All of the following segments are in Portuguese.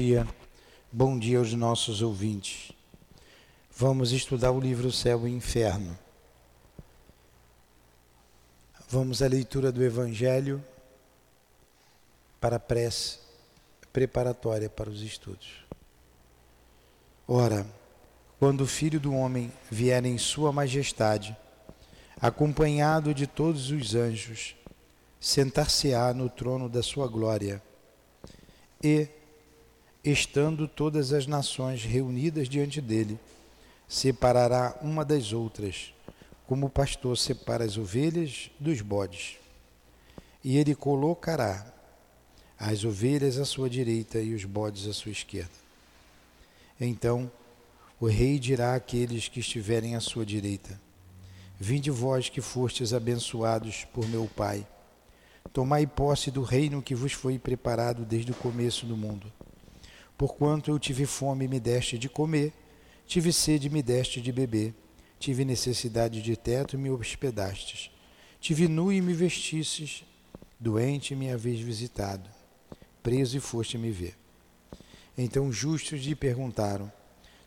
dia, bom dia aos nossos ouvintes. Vamos estudar o livro Céu e Inferno. Vamos à leitura do Evangelho para a prece preparatória para os estudos. Ora, quando o Filho do Homem vier em Sua Majestade, acompanhado de todos os anjos, sentar-se-á no trono da Sua glória e, estando todas as nações reunidas diante dele, separará uma das outras, como o pastor separa as ovelhas dos bodes. E ele colocará as ovelhas à sua direita e os bodes à sua esquerda. Então o rei dirá àqueles que estiverem à sua direita: Vinde vós que fostes abençoados por meu Pai Tomai posse do reino que vos foi preparado desde o começo do mundo. Porquanto eu tive fome e me deste de comer, tive sede e me deste de beber, tive necessidade de teto e me hospedastes, tive nu e me vestistes, doente e me haveis visitado, preso e foste me ver. Então justos lhe perguntaram: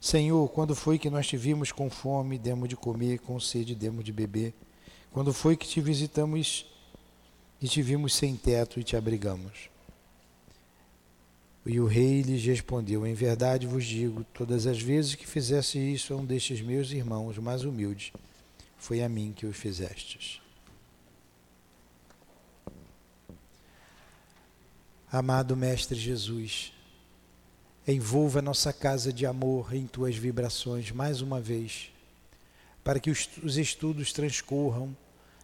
Senhor, quando foi que nós te vimos com fome, demos de comer, com sede, demos de beber? Quando foi que te visitamos e te vimos sem teto e te abrigamos. E o rei lhes respondeu: Em verdade vos digo, todas as vezes que fizesse isso a um destes meus irmãos mais humildes, foi a mim que o fizestes. Amado Mestre Jesus, envolva nossa casa de amor em tuas vibrações mais uma vez, para que os estudos transcorram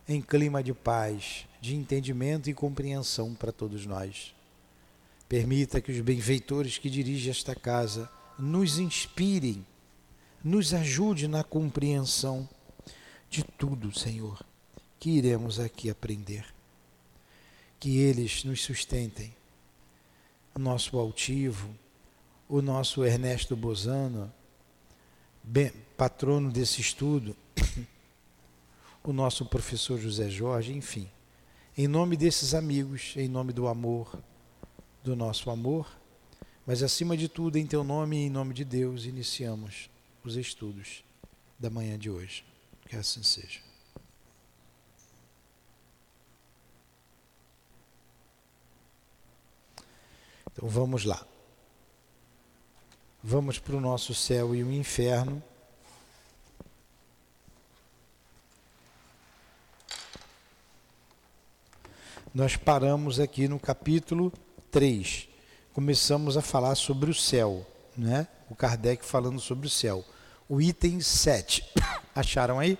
em clima de paz, de entendimento e compreensão para todos nós. Permita que os benfeitores que dirigem esta casa nos inspirem, nos ajude na compreensão de tudo, Senhor, que iremos aqui aprender. Que eles nos sustentem. O nosso altivo, o nosso Ernesto Bozano, patrono desse estudo, o nosso professor José Jorge, enfim. Em nome desses amigos, em nome do amor, do nosso amor, mas acima de tudo, em teu nome e em nome de Deus, iniciamos os estudos da manhã de hoje. Que assim seja. Então vamos lá. Vamos para o nosso céu e o inferno. nós paramos aqui no capítulo 3. Começamos a falar sobre o céu, né? O Kardec falando sobre o céu. O item 7. Acharam aí?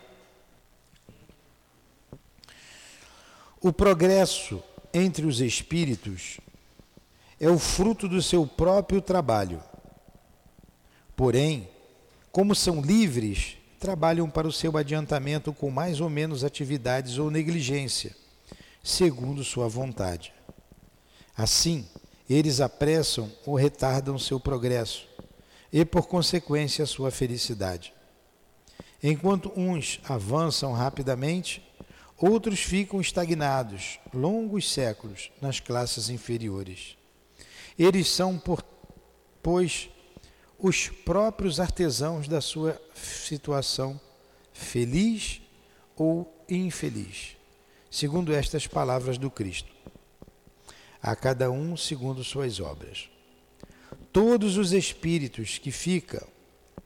O progresso entre os espíritos é o fruto do seu próprio trabalho. Porém, como são livres, trabalham para o seu adiantamento com mais ou menos atividades ou negligência segundo sua vontade. Assim, eles apressam ou retardam seu progresso e, por consequência, sua felicidade. Enquanto uns avançam rapidamente, outros ficam estagnados longos séculos nas classes inferiores. Eles são, por, pois, os próprios artesãos da sua situação, feliz ou infeliz segundo estas palavras do Cristo. A cada um segundo suas obras. Todos os espíritos que ficam,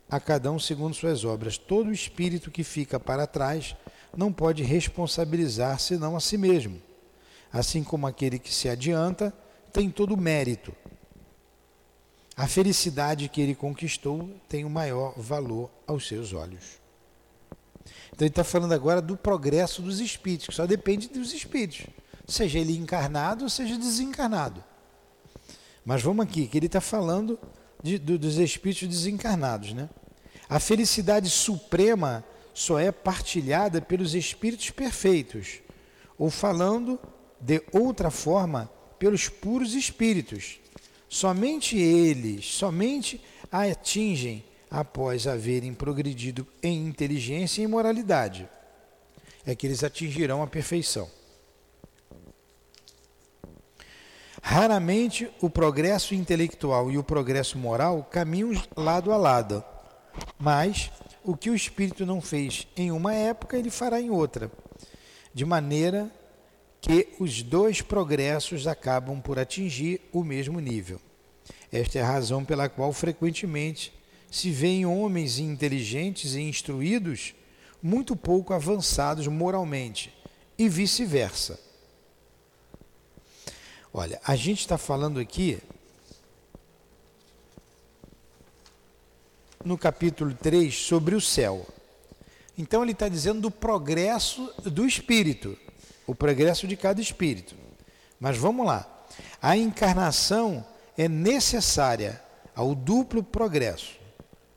a cada um segundo suas obras, todo espírito que fica para trás não pode responsabilizar senão a si mesmo. Assim como aquele que se adianta tem todo o mérito. A felicidade que ele conquistou tem o maior valor aos seus olhos. Então ele está falando agora do progresso dos espíritos, que só depende dos espíritos, seja ele encarnado seja desencarnado. Mas vamos aqui, que ele está falando de, do, dos espíritos desencarnados. Né? A felicidade suprema só é partilhada pelos espíritos perfeitos, ou falando de outra forma, pelos puros espíritos. Somente eles, somente atingem após haverem progredido em inteligência e moralidade. É que eles atingirão a perfeição. Raramente o progresso intelectual e o progresso moral caminham lado a lado, mas o que o espírito não fez em uma época, ele fará em outra, de maneira que os dois progressos acabam por atingir o mesmo nível. Esta é a razão pela qual frequentemente se vêem homens inteligentes e instruídos muito pouco avançados moralmente e vice-versa. Olha, a gente está falando aqui no capítulo 3 sobre o céu. Então ele está dizendo do progresso do espírito, o progresso de cada espírito. Mas vamos lá. A encarnação é necessária ao duplo progresso,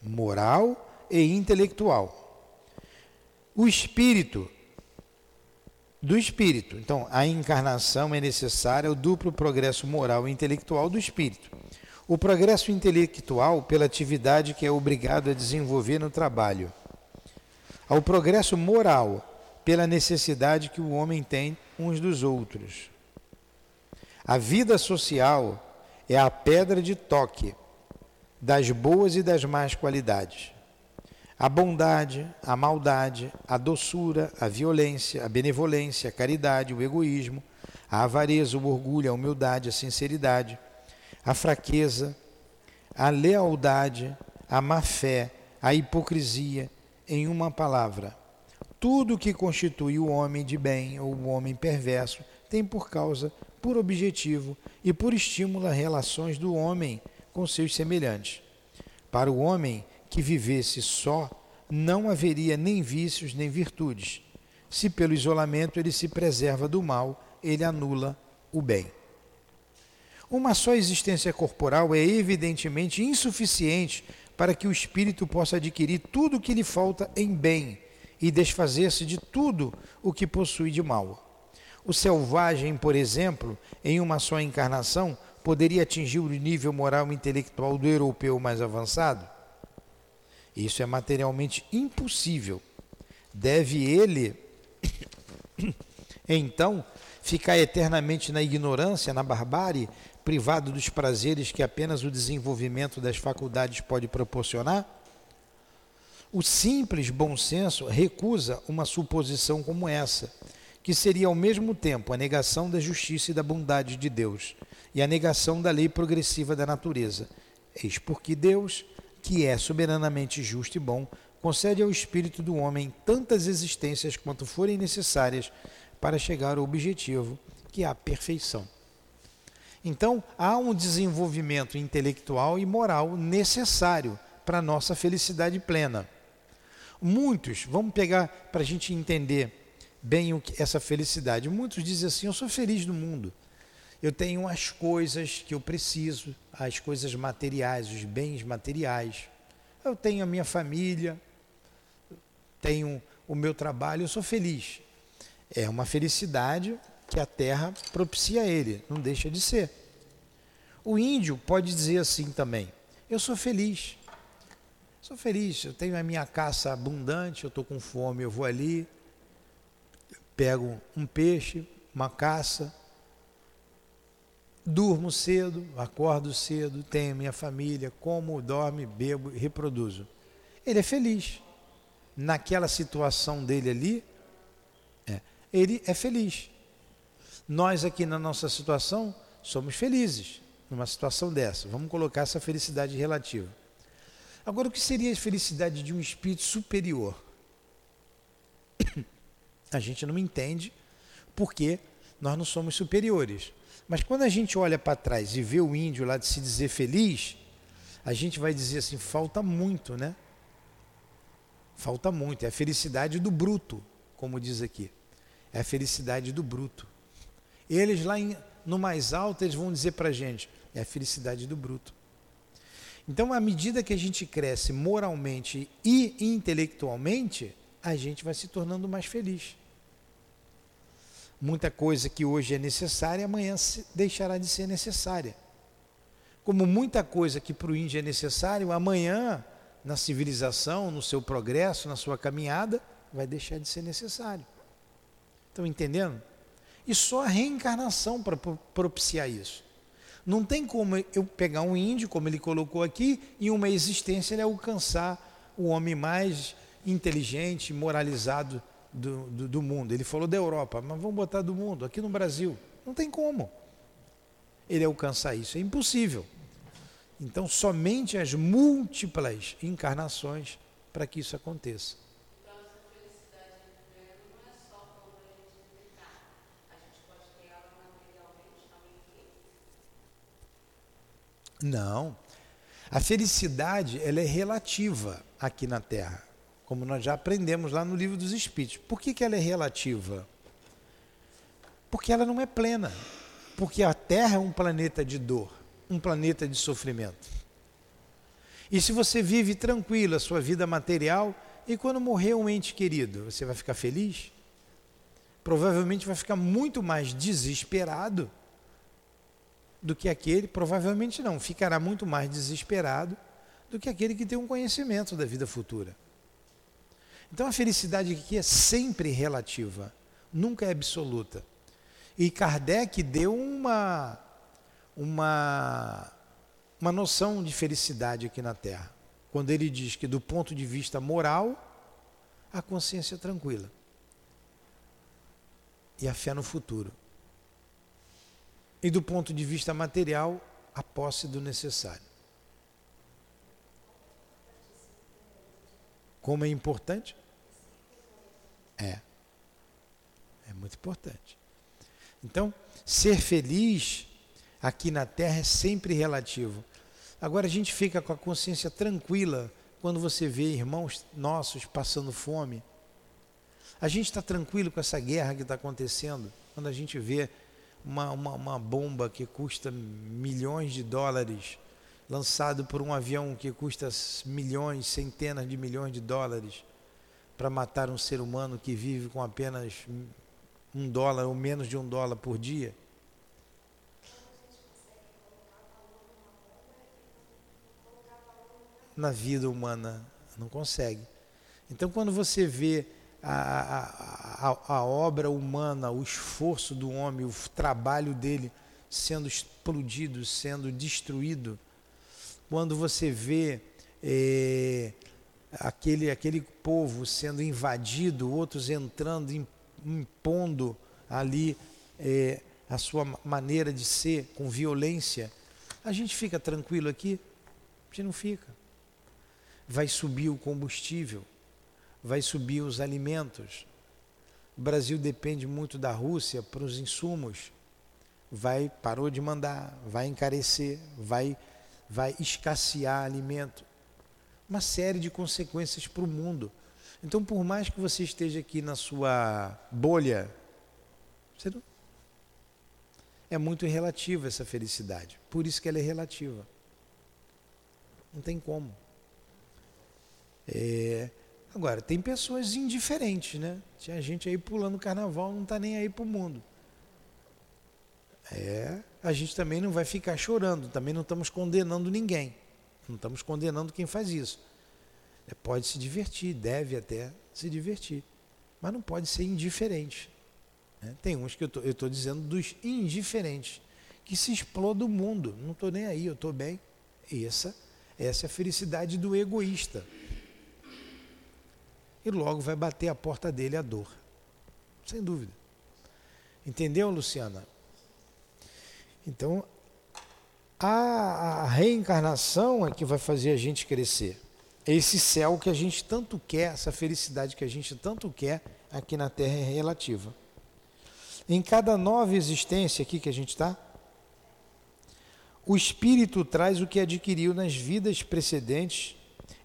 moral e intelectual. O espírito do espírito. Então, a encarnação é necessária ao duplo progresso moral e intelectual do espírito. O progresso intelectual pela atividade que é obrigado a desenvolver no trabalho. Ao progresso moral pela necessidade que o homem tem uns dos outros. A vida social é a pedra de toque das boas e das más qualidades a bondade, a maldade, a doçura, a violência, a benevolência, a caridade, o egoísmo, a avareza, o orgulho, a humildade, a sinceridade, a fraqueza, a lealdade, a má fé, a hipocrisia, em uma palavra. Tudo que constitui o homem de bem ou o homem perverso tem por causa, por objetivo e por estímulo as relações do homem com seus semelhantes. Para o homem, que vivesse só, não haveria nem vícios nem virtudes. Se pelo isolamento ele se preserva do mal, ele anula o bem. Uma só existência corporal é evidentemente insuficiente para que o espírito possa adquirir tudo o que lhe falta em bem e desfazer-se de tudo o que possui de mal. O selvagem, por exemplo, em uma só encarnação, poderia atingir o nível moral e intelectual do europeu mais avançado? Isso é materialmente impossível. Deve ele, então, ficar eternamente na ignorância, na barbárie, privado dos prazeres que apenas o desenvolvimento das faculdades pode proporcionar? O simples bom senso recusa uma suposição como essa, que seria ao mesmo tempo a negação da justiça e da bondade de Deus e a negação da lei progressiva da natureza. Eis porque Deus que é soberanamente justo e bom, concede ao espírito do homem tantas existências quanto forem necessárias para chegar ao objetivo, que é a perfeição. Então, há um desenvolvimento intelectual e moral necessário para a nossa felicidade plena. Muitos, vamos pegar para a gente entender bem que, essa felicidade. Muitos dizem assim: Eu sou feliz no mundo. Eu tenho as coisas que eu preciso, as coisas materiais, os bens materiais. Eu tenho a minha família, tenho o meu trabalho, eu sou feliz. É uma felicidade que a terra propicia a ele, não deixa de ser. O índio pode dizer assim também: Eu sou feliz. Sou feliz, eu tenho a minha caça abundante, eu estou com fome, eu vou ali, pego um peixe, uma caça, Durmo cedo, acordo cedo, tenho minha família, como, dorme, bebo e reproduzo. Ele é feliz. Naquela situação dele ali, é, ele é feliz. Nós aqui na nossa situação somos felizes numa situação dessa. Vamos colocar essa felicidade relativa. Agora, o que seria a felicidade de um espírito superior? A gente não entende porque nós não somos superiores. Mas quando a gente olha para trás e vê o índio lá de se dizer feliz, a gente vai dizer assim: falta muito, né? Falta muito. É a felicidade do bruto, como diz aqui. É a felicidade do bruto. Eles lá em, no mais alto, eles vão dizer para a gente: é a felicidade do bruto. Então, à medida que a gente cresce moralmente e intelectualmente, a gente vai se tornando mais feliz. Muita coisa que hoje é necessária, amanhã deixará de ser necessária. Como muita coisa que para o índio é necessário, amanhã, na civilização, no seu progresso, na sua caminhada, vai deixar de ser necessário. Estão entendendo? E só a reencarnação para propiciar isso. Não tem como eu pegar um índio, como ele colocou aqui, em uma existência ele alcançar o homem mais inteligente, moralizado do, do, do, mundo. Ele falou da Europa, mas vamos botar do mundo, aqui no Brasil. Não tem como ele alcançar isso, é impossível. Então, somente as múltiplas encarnações para que isso aconteça. Não. A felicidade ela é relativa aqui na Terra como nós já aprendemos lá no livro dos Espíritos. Por que, que ela é relativa? Porque ela não é plena. Porque a Terra é um planeta de dor, um planeta de sofrimento. E se você vive tranquilo a sua vida material, e quando morrer um ente querido, você vai ficar feliz? Provavelmente vai ficar muito mais desesperado do que aquele, provavelmente não, ficará muito mais desesperado do que aquele que tem um conhecimento da vida futura. Então a felicidade aqui é sempre relativa, nunca é absoluta. E Kardec deu uma, uma, uma noção de felicidade aqui na Terra, quando ele diz que do ponto de vista moral, a consciência é tranquila e a fé no futuro. E do ponto de vista material, a posse do necessário. Como é importante? É. É muito importante. Então, ser feliz aqui na Terra é sempre relativo. Agora a gente fica com a consciência tranquila quando você vê irmãos nossos passando fome. A gente está tranquilo com essa guerra que está acontecendo quando a gente vê uma, uma, uma bomba que custa milhões de dólares lançado por um avião que custa milhões, centenas de milhões de dólares, para matar um ser humano que vive com apenas um dólar ou menos de um dólar por dia? Na vida humana, não consegue. Então, quando você vê a, a, a, obra humana, o esforço do homem, o trabalho dele sendo explodido, sendo destruído, quando você vê é, aquele, aquele povo sendo invadido, outros entrando, impondo ali é, a sua maneira de ser com violência, a gente fica tranquilo aqui? A gente não fica. Vai subir o combustível, vai subir os alimentos. O Brasil depende muito da Rússia para os insumos. Vai parou de mandar, vai encarecer, vai vai escassear alimento. Uma série de consequências para o mundo. Então, por mais que você esteja aqui na sua bolha, você não... é muito relativa essa felicidade. Por isso que ela é relativa. Não tem como. É... Agora, tem pessoas indiferentes, né? Tinha gente aí pulando carnaval, não está nem aí para o mundo. É, a gente também não vai ficar chorando, também não estamos condenando ninguém. Não estamos condenando quem faz isso. É, pode se divertir, deve até se divertir, mas não pode ser indiferente. Né? Tem uns que eu estou dizendo dos indiferentes, que se explodem o mundo. Não estou nem aí, eu estou bem. Essa, essa é a felicidade do egoísta. E logo vai bater a porta dele a dor. Sem dúvida. Entendeu, Luciana? Então, a, reencarnação é que vai fazer a gente crescer. Esse céu que a gente tanto quer, essa felicidade que a gente tanto quer aqui na Terra é relativa. Em cada nova existência aqui que a gente está, o espírito traz o que adquiriu nas vidas precedentes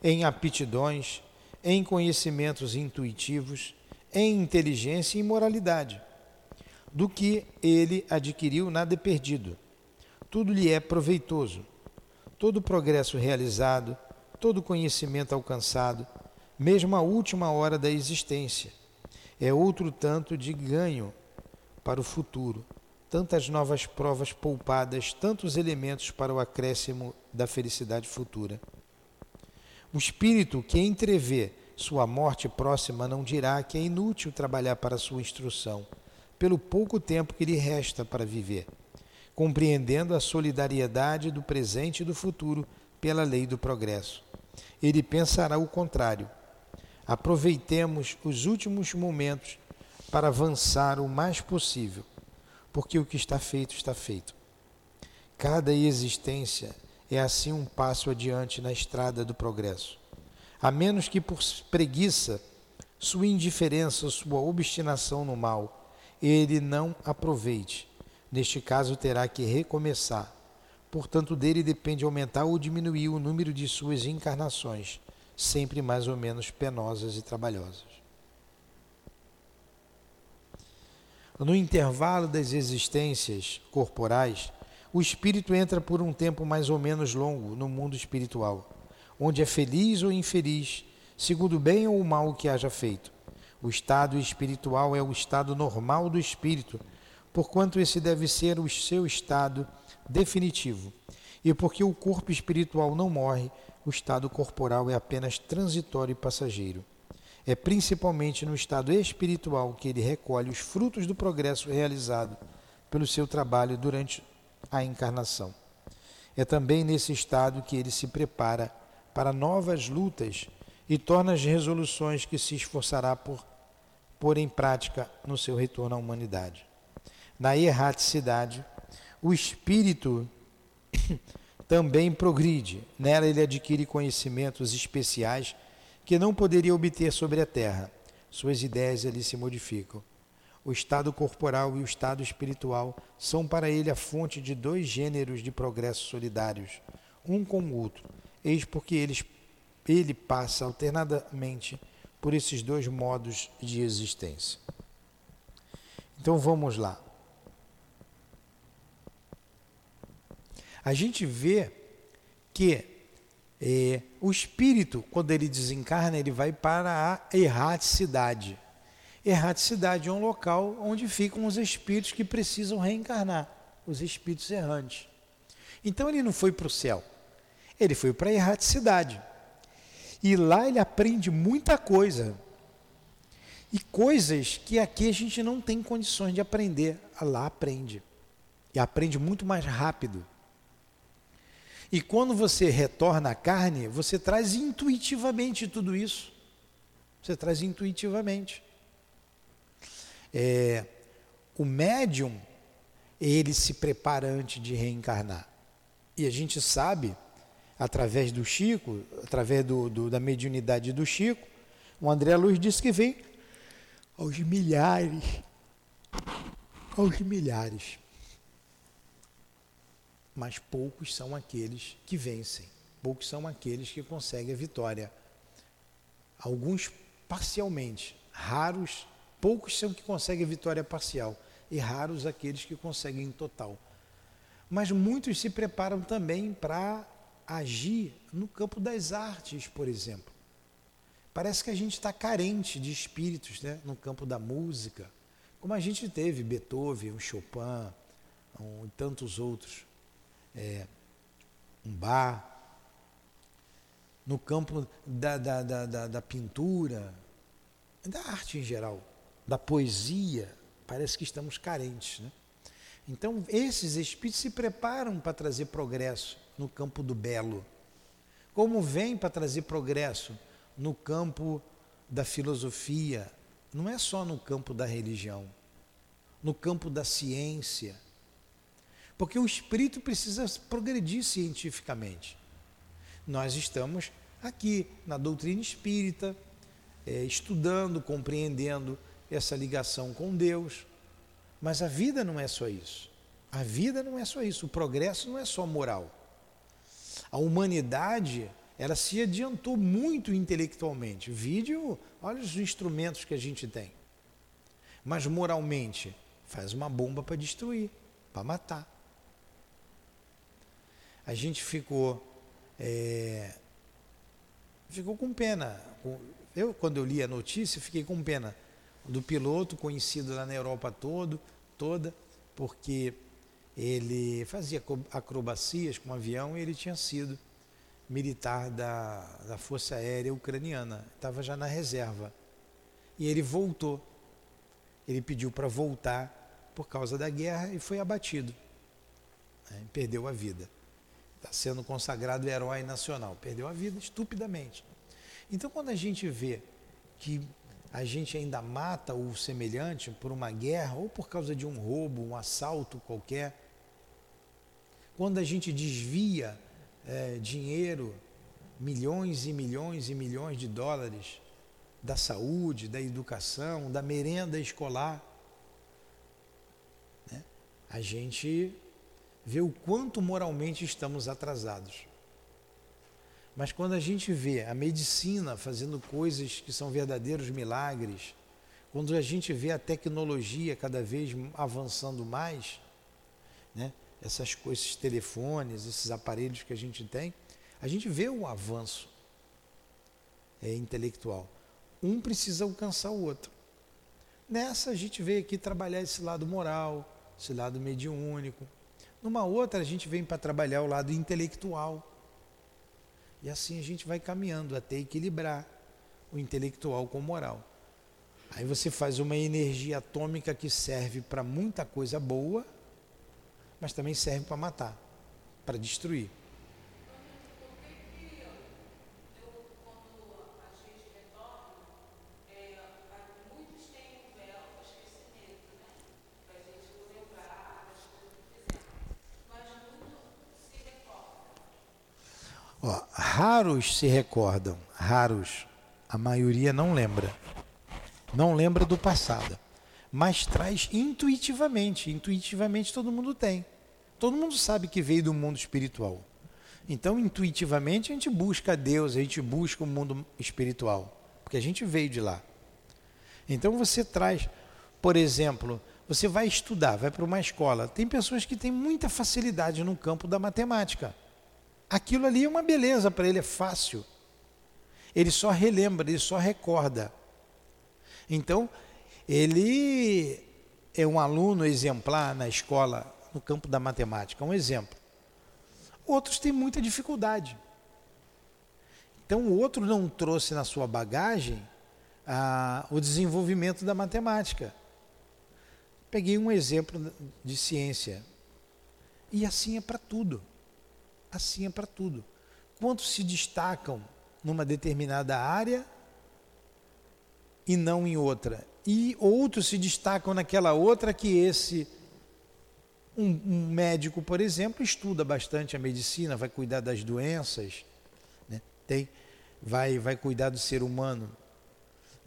em aptidões, em conhecimentos intuitivos, em inteligência e moralidade. Do que ele adquiriu, nada é perdido. Tudo lhe é proveitoso. Todo progresso realizado, todo conhecimento alcançado, mesmo a última hora da existência, é outro tanto de ganho para o futuro. Tantas novas provas poupadas, tantos elementos para o acréscimo da felicidade futura. O espírito que entrevê sua morte próxima não dirá que é inútil trabalhar para sua instrução pelo pouco tempo que lhe resta para viver. Compreendendo a solidariedade do presente e do futuro pela lei do progresso. Ele pensará o contrário. Aproveitemos os últimos momentos para avançar o mais possível, porque o que está feito está feito. Cada existência é assim um passo adiante na estrada do progresso. A menos que por preguiça, sua indiferença, sua obstinação no mal, ele não aproveite. Neste caso, terá que recomeçar. Portanto, dele depende aumentar ou diminuir o número de suas encarnações, sempre mais ou menos penosas e trabalhosas. No intervalo das existências corporais, o espírito entra por um tempo mais ou menos longo no mundo espiritual, onde é feliz ou infeliz, segundo o bem ou o mal que haja feito. O estado espiritual é o estado normal do espírito, porquanto esse deve ser o seu estado definitivo. E porque o corpo espiritual não morre, o estado corporal é apenas transitório e passageiro. É principalmente no estado espiritual que ele recolhe os frutos do progresso realizado pelo seu trabalho durante a encarnação. É também nesse estado que ele se prepara para novas lutas e torna as resoluções que se esforçará por pôr em prática no seu retorno à humanidade. Na erraticidade, o espírito também progride. Nela ele adquire conhecimentos especiais que não poderia obter sobre a terra. Suas ideias ali se modificam. O estado corporal e o estado espiritual são para ele a fonte de dois gêneros de progresso solidários, um com o outro. Eis porque eles, ele passa alternadamente por esses dois modos de existência. Então vamos lá. A gente vê que é, o espírito, quando ele desencarna, ele vai para a erraticidade. Erraticidade é um local onde ficam os espíritos que precisam reencarnar, os espíritos errantes. Então ele não foi para o céu, ele foi para a erraticidade. E lá ele aprende muita coisa. E coisas que aqui a gente não tem condições de aprender. Lá aprende. E aprende muito mais rápido. E quando você retorna à carne, você traz intuitivamente tudo isso. Você traz intuitivamente. É, o médium, ele se prepara antes de reencarnar. E a gente sabe, através do Chico, através do, do, da mediunidade do Chico, o André Luiz disse que vem aos milhares, aos milhares mas poucos são aqueles que vencem, poucos são aqueles que conseguem a vitória. Alguns parcialmente, raros, poucos são que conseguem a vitória parcial e raros aqueles que conseguem em total. Mas muitos se preparam também para agir no campo das artes, por exemplo. Parece que a gente está carente de espíritos né? no campo da música, como a gente teve Beethoven, o Chopin um, e tantos outros é, um bar, no campo da, da, da, da, pintura, da arte em geral, da poesia, parece que estamos carentes. Né? Então, esses espíritos se preparam para trazer progresso no campo do belo, como vem para trazer progresso no campo da filosofia, não é só no campo da religião, no campo da ciência porque o espírito precisa progredir cientificamente. Nós estamos aqui na doutrina espírita, é, estudando, compreendendo essa ligação com Deus. Mas a vida não é só isso. A vida não é só isso. O progresso não é só moral. A humanidade, ela se adiantou muito intelectualmente. Vídeo, olha os instrumentos que a gente tem. Mas moralmente, faz uma bomba para destruir, para matar a gente ficou é, ficou com pena. Eu, quando eu li a notícia, fiquei com pena do piloto conhecido lá na Europa todo, toda, porque ele fazia acrobacias com um avião e ele tinha sido militar da, da Força Aérea Ucraniana, estava já na reserva. E ele voltou. Ele pediu para voltar por causa da guerra e foi abatido. Né? Perdeu a vida. Está sendo consagrado herói nacional. Perdeu a vida estupidamente. Então, quando a gente vê que a gente ainda mata o semelhante por uma guerra ou por causa de um roubo, um assalto qualquer, quando a gente desvia é, dinheiro, milhões e milhões e milhões de dólares da saúde, da educação, da merenda escolar, né? a gente vê o quanto moralmente estamos atrasados. Mas quando a gente vê a medicina fazendo coisas que são verdadeiros milagres, quando a gente vê a tecnologia cada vez avançando mais, né? Essas coisas, esses telefones, esses aparelhos que a gente tem, a gente vê o avanço é, intelectual. Um precisa alcançar o outro. Nessa a gente veio aqui trabalhar esse lado moral, esse lado mediúnico. Numa outra a gente vem para trabalhar o lado intelectual. E assim a gente vai caminhando até equilibrar o intelectual com o moral. Aí você faz uma energia atômica que serve para muita coisa boa, mas também serve para matar, para destruir. Ó, raros se recordam, raros. A maioria não lembra. Não lembra do passado. Mas traz intuitivamente. Intuitivamente todo mundo tem. Todo mundo sabe que veio do mundo espiritual. Então, intuitivamente, a gente busca Deus, a gente busca o mundo espiritual. Porque a gente veio de lá. Então, você traz, por exemplo, você vai estudar, vai para uma escola. Tem pessoas que têm muita facilidade no campo da matemática. Aquilo ali é uma beleza para ele, é fácil. Ele só relembra, ele só recorda. Então, ele é um aluno exemplar na escola, no campo da matemática, um exemplo. Outros têm muita dificuldade. Então, o outro não trouxe na sua bagagem ah, o desenvolvimento da matemática. Peguei um exemplo de ciência. E assim é para tudo. Assim é para tudo. Quantos se destacam numa determinada área e não em outra? E outros se destacam naquela outra que esse um, um, médico, por exemplo, estuda bastante a medicina, vai cuidar das doenças, né? Tem, vai, vai cuidar do ser humano.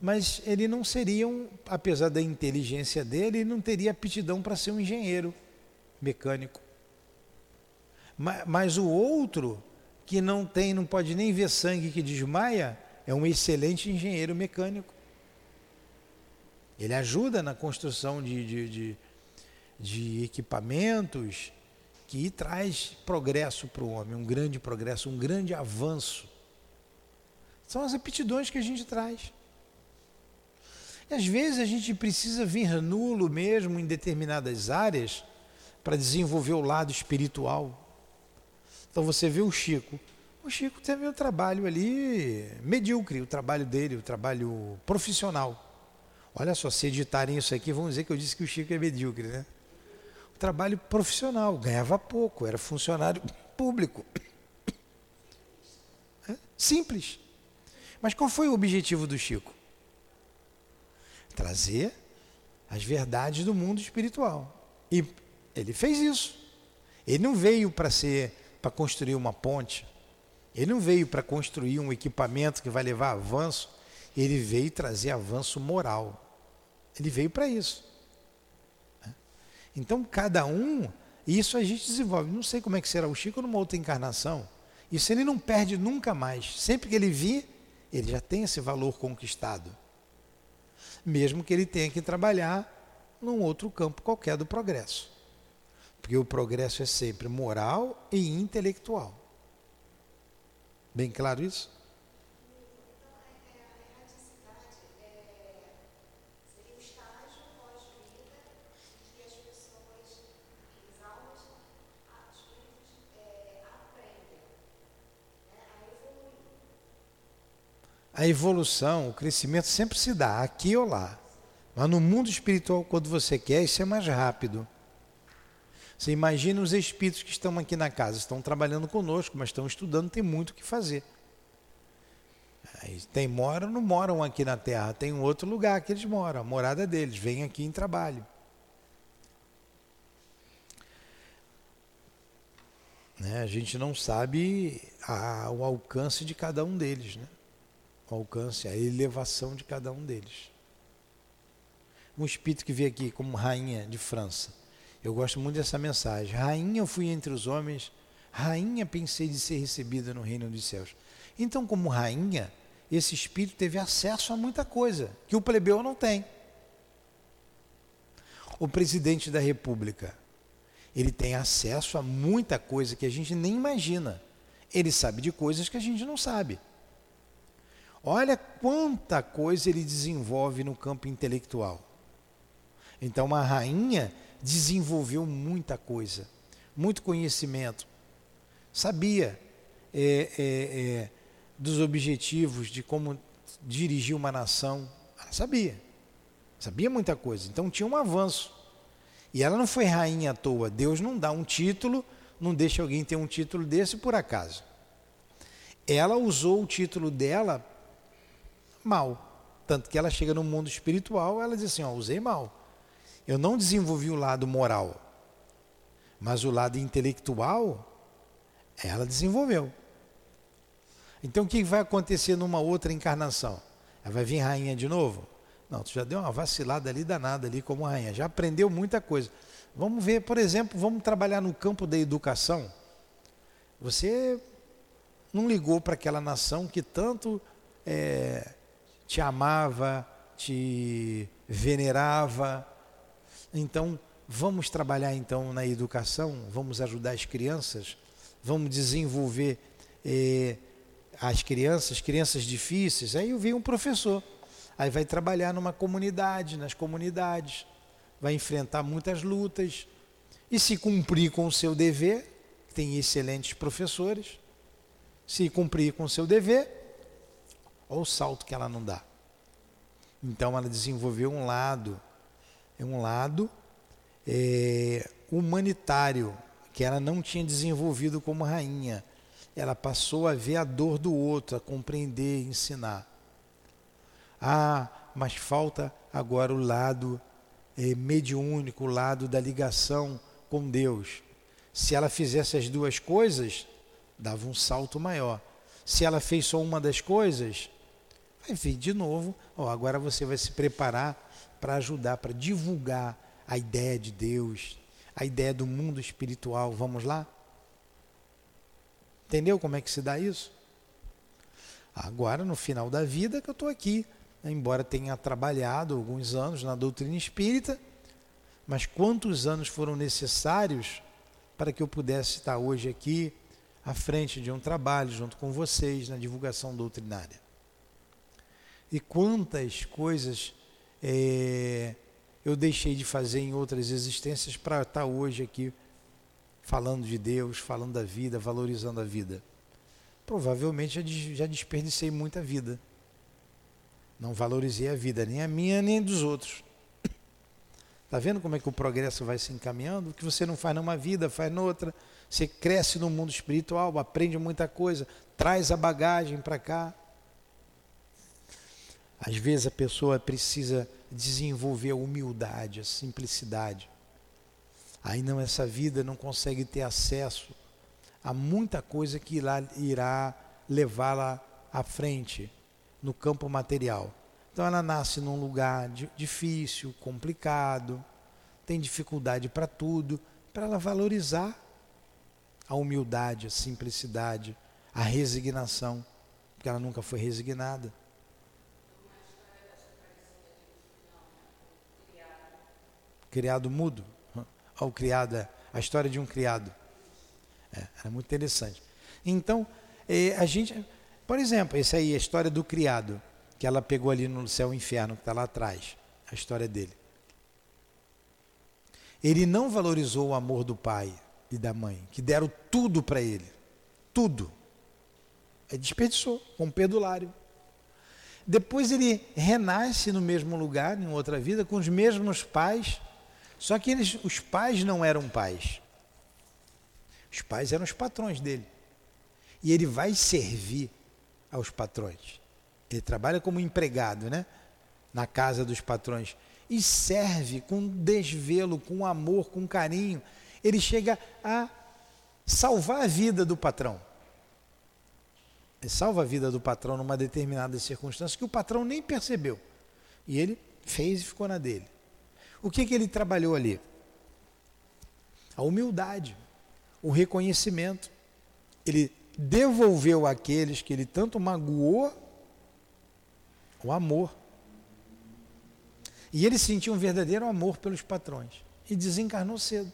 Mas ele não seria, um, apesar da inteligência dele, ele não teria aptidão para ser um engenheiro mecânico. Mas o outro, que não tem, não pode nem ver sangue que desmaia, é um excelente engenheiro mecânico. Ele ajuda na construção de, de, de, de equipamentos que traz progresso para o homem, um grande progresso, um grande avanço. São as aptidões que a gente traz. E às vezes a gente precisa vir nulo mesmo em determinadas áreas para desenvolver o lado espiritual. Então você vê o Chico. O Chico teve um trabalho ali medíocre, o trabalho dele, o trabalho profissional. Olha só, se editarem isso aqui, vão dizer que eu disse que o Chico é medíocre, né? O trabalho profissional, ganhava pouco, era funcionário público. Simples. Mas qual foi o objetivo do Chico? Trazer as verdades do mundo espiritual. E ele fez isso. Ele não veio para ser para construir uma ponte. Ele não veio para construir um equipamento que vai levar avanço. Ele veio trazer avanço moral. Ele veio para isso. Então, cada um, isso a gente desenvolve. Não sei como é que será o Chico numa outra encarnação. Isso ele não perde nunca mais. Sempre que ele vir, ele já tem esse valor conquistado. Mesmo que ele tenha que trabalhar num outro campo qualquer do progresso. Porque o progresso é sempre moral e intelectual. Bem claro isso? A evolução, o crescimento sempre se dá aqui ou lá. Mas no mundo espiritual, quando você quer, isso é mais rápido. Você imagina os espíritos que estão aqui na casa, estão trabalhando conosco, mas estão estudando, tem muito o que fazer. Tem moram, não moram aqui na Terra, tem um outro lugar que eles moram, a morada deles, vêm aqui em trabalho. Né? A gente não sabe a, o alcance de cada um deles, né? o alcance, a elevação de cada um deles. Um espírito que veio aqui como rainha de França. Eu gosto muito dessa mensagem. Rainha fui entre os homens, rainha pensei de ser recebida no reino dos céus. Então, como rainha, esse espírito teve acesso a muita coisa que o plebeu não tem. O presidente da República, ele tem acesso a muita coisa que a gente nem imagina. Ele sabe de coisas que a gente não sabe. Olha quanta coisa ele desenvolve no campo intelectual. Então, uma rainha desenvolveu muita coisa, muito conhecimento. Sabia é, é, é, dos objetivos de como dirigir uma nação. Ela sabia. Sabia muita coisa. Então tinha um avanço. E ela não foi rainha à toa. Deus não dá um título, não deixa alguém ter um título desse por acaso. Ela usou o título dela mal. Tanto que ela chega no mundo espiritual, ela diz assim: ó, usei mal. Eu não desenvolvi o lado moral, mas o lado intelectual, ela desenvolveu. Então o que vai acontecer numa outra encarnação? Ela vai vir rainha de novo? Não, tu já deu uma vacilada ali danada ali como rainha, já aprendeu muita coisa. Vamos ver, por exemplo, vamos trabalhar no campo da educação. Você não ligou para aquela nação que tanto é, te amava, te venerava. Então, vamos trabalhar então na educação, vamos ajudar as crianças, vamos desenvolver é, as crianças, crianças difíceis, aí vem um professor. Aí vai trabalhar numa comunidade, nas comunidades, vai enfrentar muitas lutas. E se cumprir com o seu dever, tem excelentes professores, se cumprir com o seu dever, olha o salto que ela não dá. Então ela desenvolveu um lado, um lado é, humanitário, que ela não tinha desenvolvido como rainha ela passou a ver a dor do outro, a compreender, ensinar. Ah, mas falta agora o lado é, mediúnico, o lado da ligação com Deus. Se ela fizesse as duas coisas, dava um salto maior. Se ela fez só uma das coisas, vai vir de novo. Oh, agora você vai se preparar para ajudar, para divulgar a ideia de Deus, a ideia do mundo espiritual. Vamos lá? Entendeu como é que se dá isso? Agora, no final da vida, que eu estou aqui, né? embora tenha trabalhado alguns anos na doutrina espírita, mas quantos anos foram necessários para que eu pudesse estar hoje aqui à frente de um trabalho junto com vocês na divulgação doutrinária? E quantas coisas é, eu deixei de fazer em outras existências para estar hoje aqui falando de Deus, falando da vida, valorizando a vida. Provavelmente já desperdicei muita vida. Não valorizei a vida, nem a minha, nem dos outros. Está vendo como é que o progresso vai se encaminhando? O que você não faz numa vida, faz noutra. Você cresce no mundo espiritual, aprende muita coisa, traz a bagagem para cá. Às vezes a pessoa precisa desenvolver a humildade, a simplicidade aí não essa vida não consegue ter acesso a muita coisa que irá, irá levá-la à frente no campo material. Então ela nasce num lugar difícil, complicado, tem dificuldade para tudo, para ela valorizar a humildade, a simplicidade, a resignação, porque ela nunca foi resignada. Criado mudo ao criado, a história de um criado. É, é muito interessante. Então, é, a gente, por exemplo, essa aí, a história do criado, que ela pegou ali no céu e inferno, que está lá atrás, a história dele. Ele não valorizou o amor do pai e da mãe, que deram tudo para ele. Tudo. Ele desperdiçou, com um pedulário. Depois ele renasce no mesmo lugar, em outra vida, com os mesmos pais, só que eles, os pais não eram pais, Os pais eram os patrões dele. E ele vai servir aos patrões. Ele trabalha como empregado, né? Na casa dos patrões. E serve com desvelo, com amor, com carinho. Ele chega a salvar a vida do patrão. Ele salva a vida do patrão numa determinada circunstância que o patrão nem percebeu. E ele fez e ficou na dele. O que, que ele trabalhou ali? A humildade, o reconhecimento. Ele devolveu àqueles que ele tanto magoou o amor. E ele sentiu um verdadeiro amor pelos patrões. E desencarnou cedo.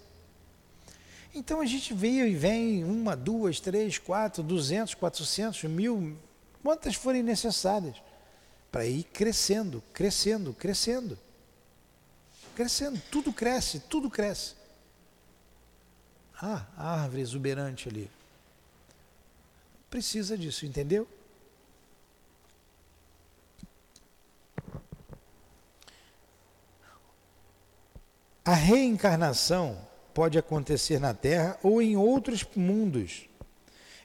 Então a gente veio e vem uma, duas, três, quatro, duzentos, quatrocentos, mil, quantas forem necessárias, para ir crescendo, crescendo, crescendo. Crescendo, tudo cresce, tudo cresce. Ah, árvore exuberante ali. Precisa disso, entendeu? A reencarnação pode acontecer na Terra ou em outros mundos.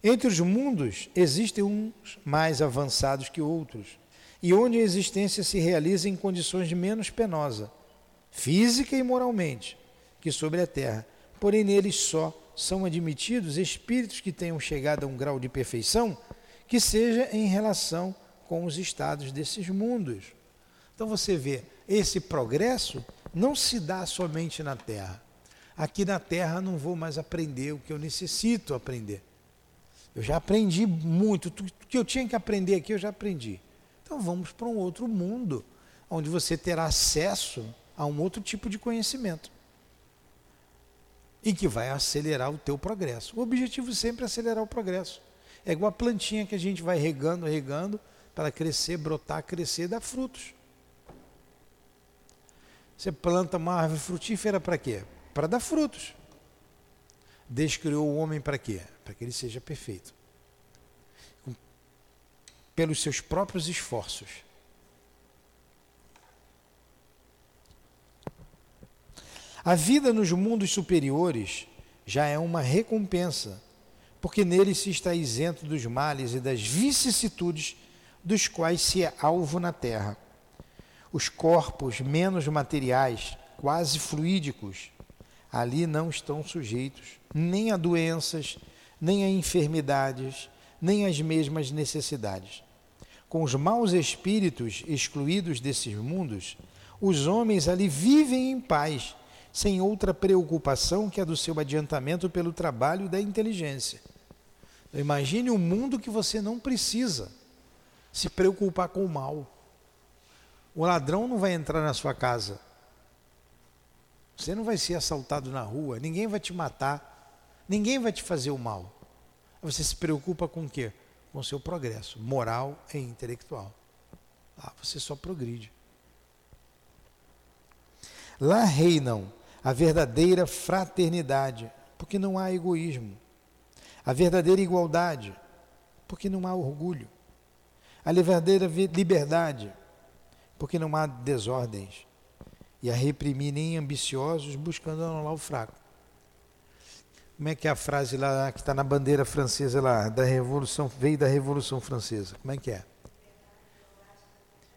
Entre os mundos existem uns mais avançados que outros, e onde a existência se realiza em condições menos penosas, física e moralmente, que sobre a Terra. Porém, neles só são admitidos espíritos que tenham chegado a um grau de perfeição que seja em relação com os estados desses mundos. Então você vê, esse progresso não se dá somente na Terra. Aqui na Terra não vou mais aprender o que eu necessito aprender. Eu já aprendi muito, o que eu tinha que aprender aqui eu já aprendi. Então vamos para um outro mundo, onde você terá acesso a um outro tipo de conhecimento. E que vai acelerar o teu progresso. O objetivo sempre é acelerar o progresso. É igual a plantinha que a gente vai regando, regando, para crescer, brotar, crescer, dar frutos. Você planta uma árvore frutífera para quê? Para dar frutos. Deus criou o homem para quê? Para que ele seja perfeito. Pelos seus próprios esforços. A vida nos mundos superiores já é uma recompensa, porque nele se está isento dos males e das vicissitudes dos quais se é alvo na terra os corpos menos materiais, quase fluídicos, ali não estão sujeitos nem a doenças, nem a enfermidades, nem às mesmas necessidades. Com os maus espíritos excluídos desses mundos, os homens ali vivem em paz, sem outra preocupação que a do seu adiantamento pelo trabalho da inteligência. Imagine um mundo que você não precisa se preocupar com o mal. O ladrão não vai entrar na sua casa. Você não vai ser assaltado na rua, ninguém vai te matar, ninguém vai te fazer o mal. Você se preocupa com o quê? Com o seu progresso moral e intelectual. Ah, você só progride. Lá reinam a verdadeira fraternidade, porque não há egoísmo. A verdadeira igualdade, porque não há orgulho. A verdadeira liberdade, porque não há desordens, e a reprimir nem ambiciosos, buscando anular o fraco. Como é que é a frase lá que está na bandeira francesa lá, da Revolução, veio da Revolução Francesa? Como é que é?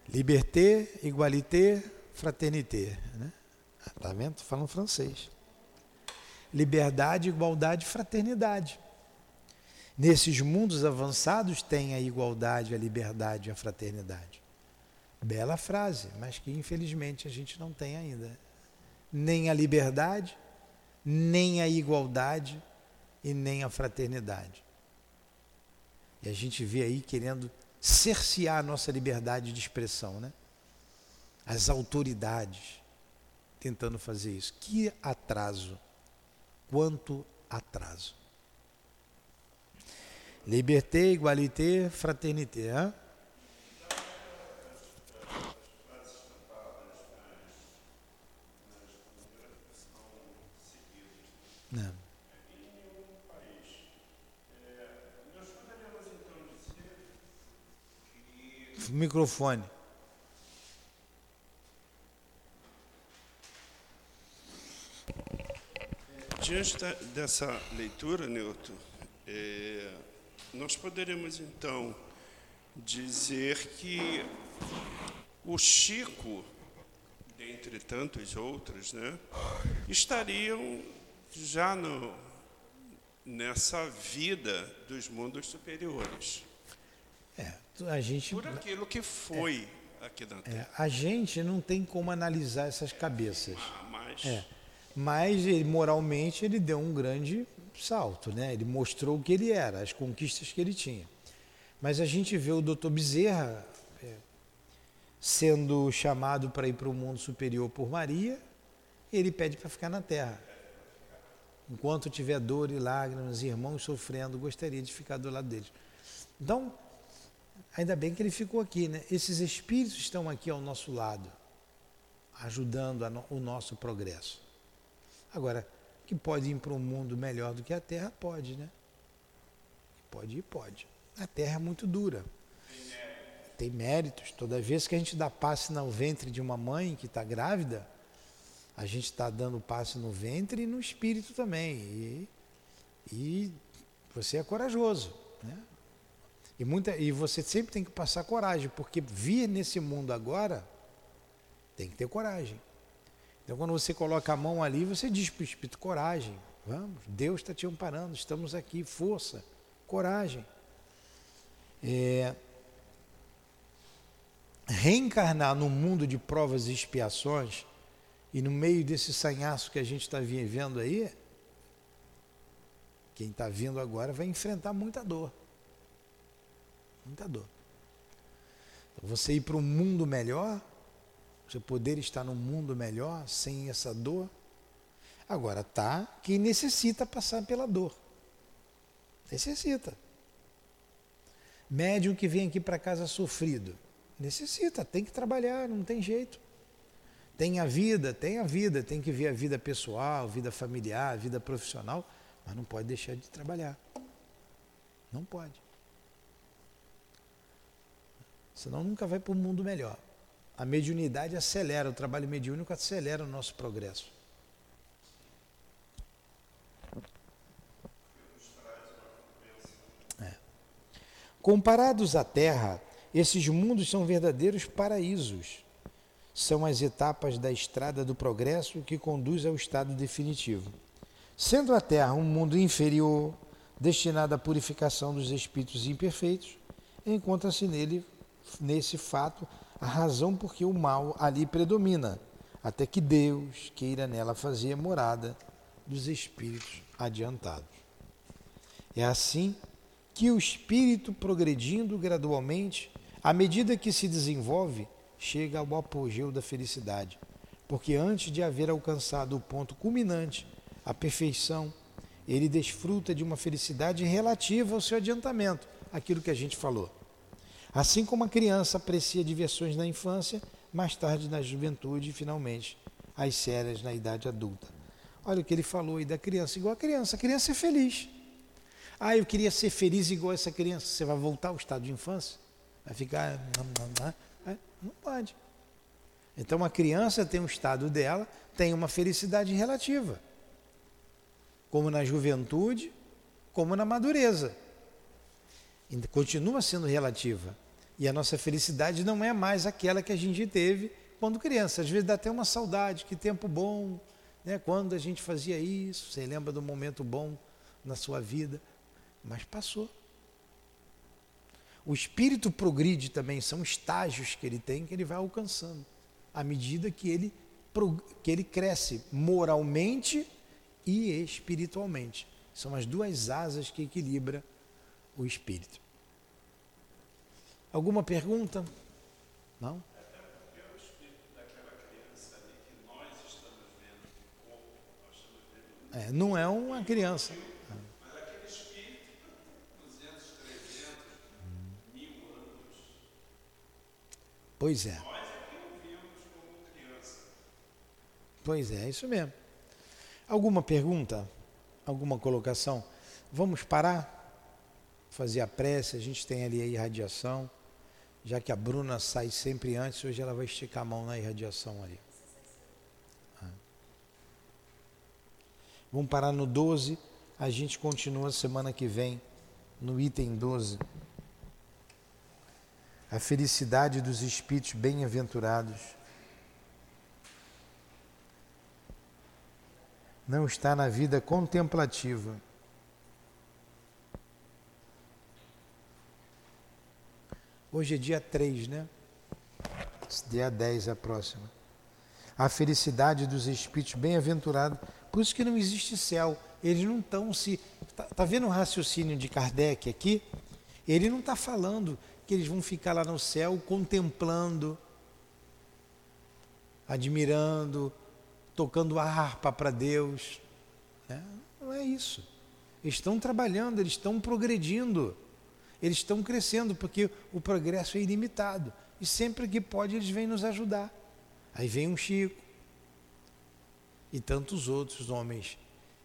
Liberté, igualité, fraternité. Né? Está vendo? Estou falando francês. Liberdade, igualdade, fraternidade. Nesses mundos avançados tem a igualdade, a liberdade a fraternidade. Bela frase, mas que infelizmente a gente não tem ainda. Nem a liberdade, nem a igualdade e nem a fraternidade. E a gente vê aí querendo cercear a nossa liberdade de expressão, né? As autoridades tentando fazer isso. Que atraso! Quanto atraso! Liberté, igualité, fraternité. Hein? Não. Microfone. Diante da, dessa leitura, Newton, é, nós poderemos então dizer que o Chico, dentre tantos outros, né, estariam já no, nessa vida dos mundos superiores. É, a gente. Por aquilo que foi é, aqui na Terra. É, a gente não tem como analisar essas cabeças. Ah, mas. Mas ele, moralmente ele deu um grande salto, né? Ele mostrou o que ele era, as conquistas que ele tinha. Mas a gente vê o Dr. Bezerra é, sendo chamado para ir para o mundo superior por Maria, ele pede para ficar na Terra. Enquanto tiver dor e lágrimas, irmãos sofrendo, gostaria de ficar do lado deles. Então, ainda bem que ele ficou aqui, né? Esses espíritos estão aqui ao nosso lado, ajudando no, o nosso progresso. Agora, que pode ir para um mundo melhor do que a Terra, pode, né? Pode ir, pode. A Terra é muito dura. Tem méritos. Toda vez que a gente dá passe no ventre de uma mãe que está grávida, a gente está dando passe no ventre e no espírito também. E, e você é corajoso. Né? E, muita, e você sempre tem que passar coragem, porque vir nesse mundo agora tem que ter coragem. Então, quando você coloca a mão ali, você diz para o Espírito: coragem, vamos, Deus está te amparando, estamos aqui, força, coragem. É, reencarnar no mundo de provas e expiações, e no meio desse sanhaço que a gente está vivendo aí, quem está vindo agora vai enfrentar muita dor. Muita dor. Então, você ir para um mundo melhor você poder estar num mundo melhor sem essa dor. Agora, tá que necessita passar pela dor. Necessita. Médium que vem aqui para casa sofrido. Necessita, tem que trabalhar, não tem jeito. Tem a vida, tem a vida, tem que ver a vida pessoal, vida familiar, vida profissional, mas não pode deixar de trabalhar. Não pode. Senão nunca vai para o mundo melhor. A mediunidade acelera, o trabalho mediúnico acelera o nosso progresso. É. Comparados à Terra, esses mundos são verdadeiros paraísos. São as etapas da estrada do progresso que conduz ao estado definitivo. Sendo a Terra um mundo inferior, destinado à purificação dos espíritos imperfeitos, encontra-se nele, nesse fato, a razão porque o mal ali predomina, até que Deus queira nela fazer morada dos espíritos adiantados. É assim que o espírito, progredindo gradualmente, à medida que se desenvolve, chega ao apogeu da felicidade. Porque antes de haver alcançado o ponto culminante, a perfeição, ele desfruta de uma felicidade relativa ao seu adiantamento, aquilo que a gente falou. Assim como a criança aprecia diversões na infância, mais tarde na juventude e finalmente as sérias na idade adulta. Olha o que ele falou aí da criança, igual a criança. A criança é feliz. Ah, eu queria ser feliz igual essa criança. Você vai voltar ao estado de infância? Vai ficar. Não pode. Então a criança tem um estado dela, tem uma felicidade relativa. Como na juventude, como na madureza continua sendo relativa. E a nossa felicidade não é mais aquela que a gente teve quando criança. Às vezes dá até uma saudade, que tempo bom, né? quando a gente fazia isso, você lembra do momento bom na sua vida, mas passou. O espírito progride também, são estágios que ele tem que ele vai alcançando, à medida que ele, que ele cresce moralmente e espiritualmente. São as duas asas que equilibram o espírito. Alguma pergunta? Não? É, não é uma criança. Mas aquele espírito, 200, 300, mil anos. Pois é. Nós aqui o vimos como criança. Pois é, isso mesmo. Alguma pergunta? Alguma colocação? Vamos parar? fazer a prece, a gente tem ali a irradiação, já que a Bruna sai sempre antes, hoje ela vai esticar a mão na irradiação ali. Ah. Vamos parar no 12, a gente continua semana que vem no item 12. A felicidade dos espíritos bem-aventurados não está na vida contemplativa. Hoje é dia 3, né? Dia 10 é a próxima. A felicidade dos espíritos bem-aventurados. Por isso que não existe céu. Eles não estão se. Está tá vendo o raciocínio de Kardec aqui? Ele não está falando que eles vão ficar lá no céu contemplando, admirando, tocando harpa para Deus. Né? Não é isso. Eles estão trabalhando, eles estão progredindo, eles estão crescendo, porque o progresso é ilimitado. E sempre que pode, eles vêm nos ajudar. Aí vem um Chico e tantos outros homens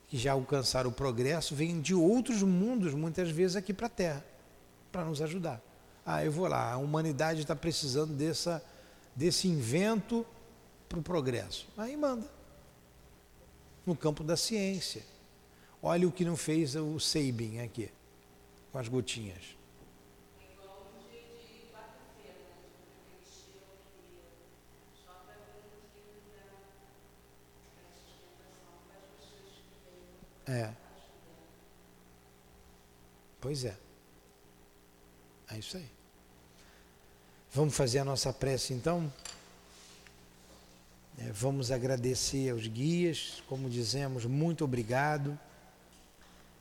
que já alcançaram o progresso, vêm de outros mundos, muitas vezes aqui para a Terra, para nos ajudar. Ah, eu vou lá, a humanidade está precisando dessa, desse invento para o progresso. Aí manda no campo da ciência. Olha o que não fez o Sabin aqui, com as gotinhas. É. Pois é. É isso aí. Vamos fazer a nossa prece então? É, vamos agradecer aos guias, como dizemos, muito obrigado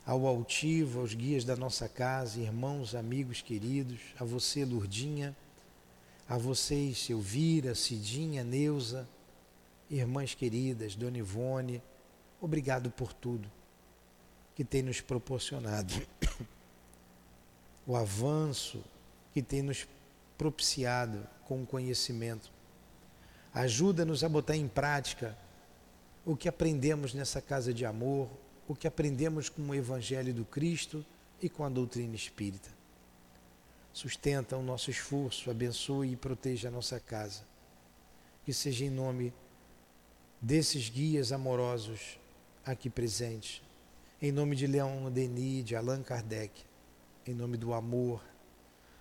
ao altivo, aos guias da nossa casa, irmãos, amigos queridos, a você, Lurdinha, a vocês, Silvira, Cidinha, Neuza, irmãs queridas, Dona Ivone, obrigado por tudo que tem nos proporcionado, o avanço que tem nos propiciado com o conhecimento Ajuda-nos a botar em prática o que aprendemos nessa casa de amor, o que aprendemos com o Evangelho do Cristo e com a doutrina espírita. Sustenta o nosso esforço, abençoe e proteja a nossa casa. Que seja em nome desses guias amorosos aqui presentes, em nome de Leon Denis, de Allan Kardec, em nome do amor,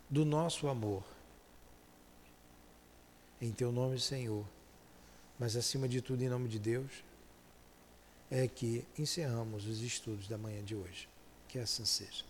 do nosso amor em teu nome, Senhor. Mas acima de tudo, em nome de Deus, é que encerramos os estudos da manhã de hoje. Que assim seja.